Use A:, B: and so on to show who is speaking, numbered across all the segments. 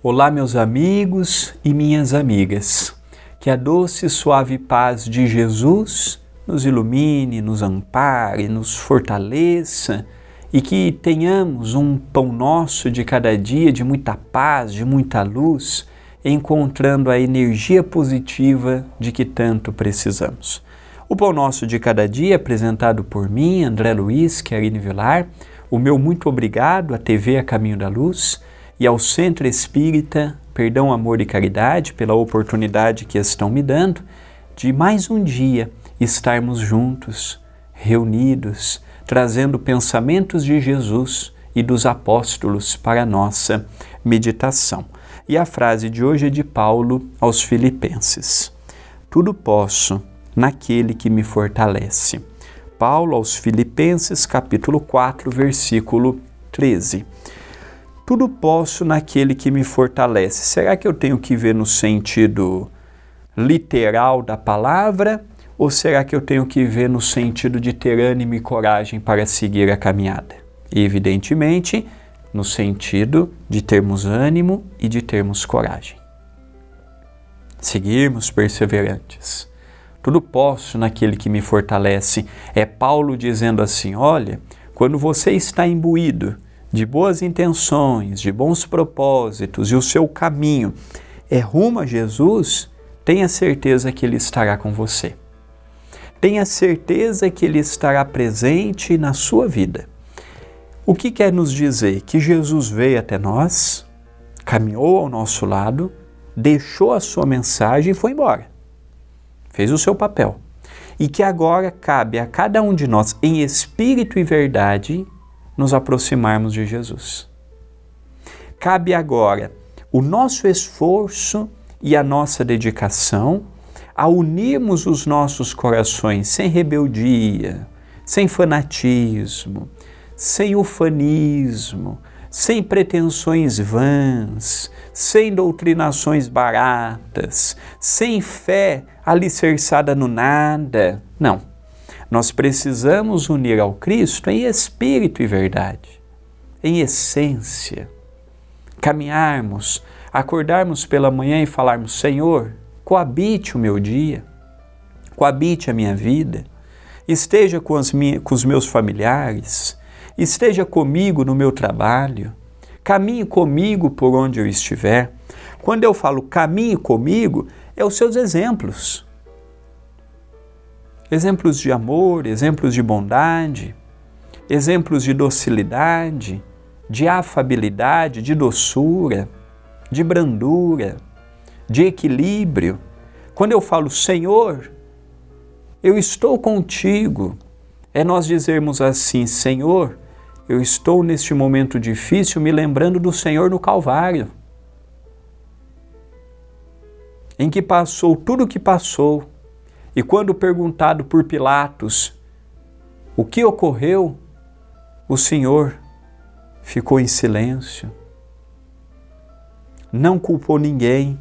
A: Olá, meus amigos e minhas amigas. Que a doce e suave paz de Jesus nos ilumine, nos ampare, nos fortaleça e que tenhamos um pão nosso de cada dia de muita paz, de muita luz, encontrando a energia positiva de que tanto precisamos. O pão nosso de cada dia, apresentado por mim, André Luiz, Querine Vilar, o meu muito obrigado à TV A Caminho da Luz e ao Centro Espírita Perdão, Amor e Caridade pela oportunidade que estão me dando de mais um dia estarmos juntos, reunidos, trazendo pensamentos de Jesus e dos apóstolos para a nossa meditação. E a frase de hoje é de Paulo aos Filipenses: Tudo posso naquele que me fortalece. Paulo aos Filipenses, capítulo 4, versículo 13 tudo posso naquele que me fortalece. Será que eu tenho que ver no sentido literal da palavra ou será que eu tenho que ver no sentido de ter ânimo e coragem para seguir a caminhada? evidentemente, no sentido de termos ânimo e de termos coragem. Seguirmos perseverantes. Tudo posso naquele que me fortalece. É Paulo dizendo assim: olha, quando você está imbuído de boas intenções, de bons propósitos e o seu caminho é rumo a Jesus, tenha certeza que Ele estará com você. Tenha certeza que Ele estará presente na sua vida. O que quer nos dizer? Que Jesus veio até nós, caminhou ao nosso lado, deixou a sua mensagem e foi embora. Fez o seu papel. E que agora cabe a cada um de nós, em espírito e verdade, nos aproximarmos de Jesus. Cabe agora o nosso esforço e a nossa dedicação a unirmos os nossos corações sem rebeldia, sem fanatismo, sem ufanismo, sem pretensões vãs, sem doutrinações baratas, sem fé alicerçada no nada. Não. Nós precisamos unir ao Cristo em espírito e verdade, em essência. Caminharmos, acordarmos pela manhã e falarmos: Senhor, coabite o meu dia, coabite a minha vida, esteja com, com os meus familiares, esteja comigo no meu trabalho, caminhe comigo por onde eu estiver. Quando eu falo caminhe comigo, é os seus exemplos exemplos de amor, exemplos de bondade, exemplos de docilidade, de afabilidade, de doçura, de brandura, de equilíbrio. Quando eu falo Senhor, eu estou contigo, é nós dizermos assim: Senhor, eu estou neste momento difícil me lembrando do Senhor no Calvário, em que passou tudo o que passou e quando perguntado por Pilatos o que ocorreu, o Senhor ficou em silêncio. Não culpou ninguém,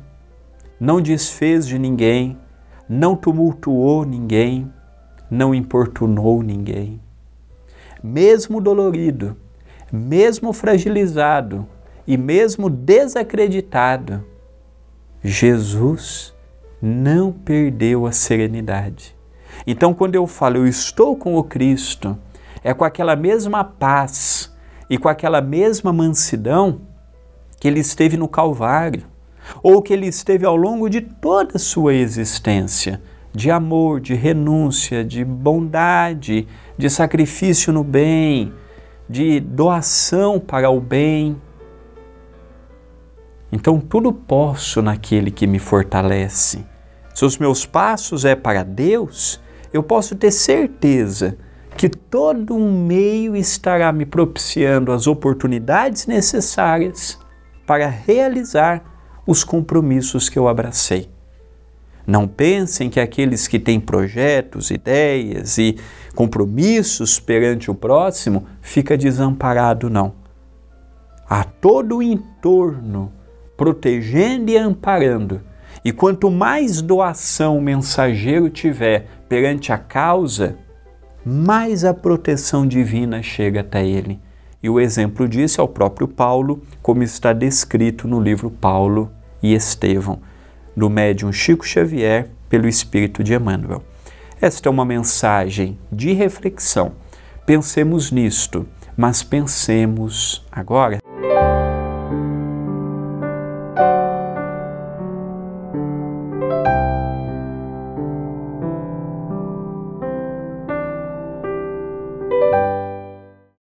A: não desfez de ninguém, não tumultuou ninguém, não importunou ninguém. Mesmo dolorido, mesmo fragilizado e mesmo desacreditado, Jesus não perdeu a serenidade. Então, quando eu falo eu estou com o Cristo, é com aquela mesma paz e com aquela mesma mansidão que ele esteve no Calvário, ou que ele esteve ao longo de toda a sua existência, de amor, de renúncia, de bondade, de sacrifício no bem, de doação para o bem. Então tudo posso naquele que me fortalece. Se os meus passos é para Deus, eu posso ter certeza que todo um meio estará me propiciando as oportunidades necessárias para realizar os compromissos que eu abracei. Não pensem que aqueles que têm projetos, ideias e compromissos perante o próximo fica desamparado, não. Há todo o entorno protegendo e amparando. E quanto mais doação o mensageiro tiver perante a causa, mais a proteção divina chega até ele. E o exemplo disso é o próprio Paulo, como está descrito no livro Paulo e Estevão, do médium Chico Xavier, pelo Espírito de Emmanuel. Esta é uma mensagem de reflexão. Pensemos nisto, mas pensemos agora.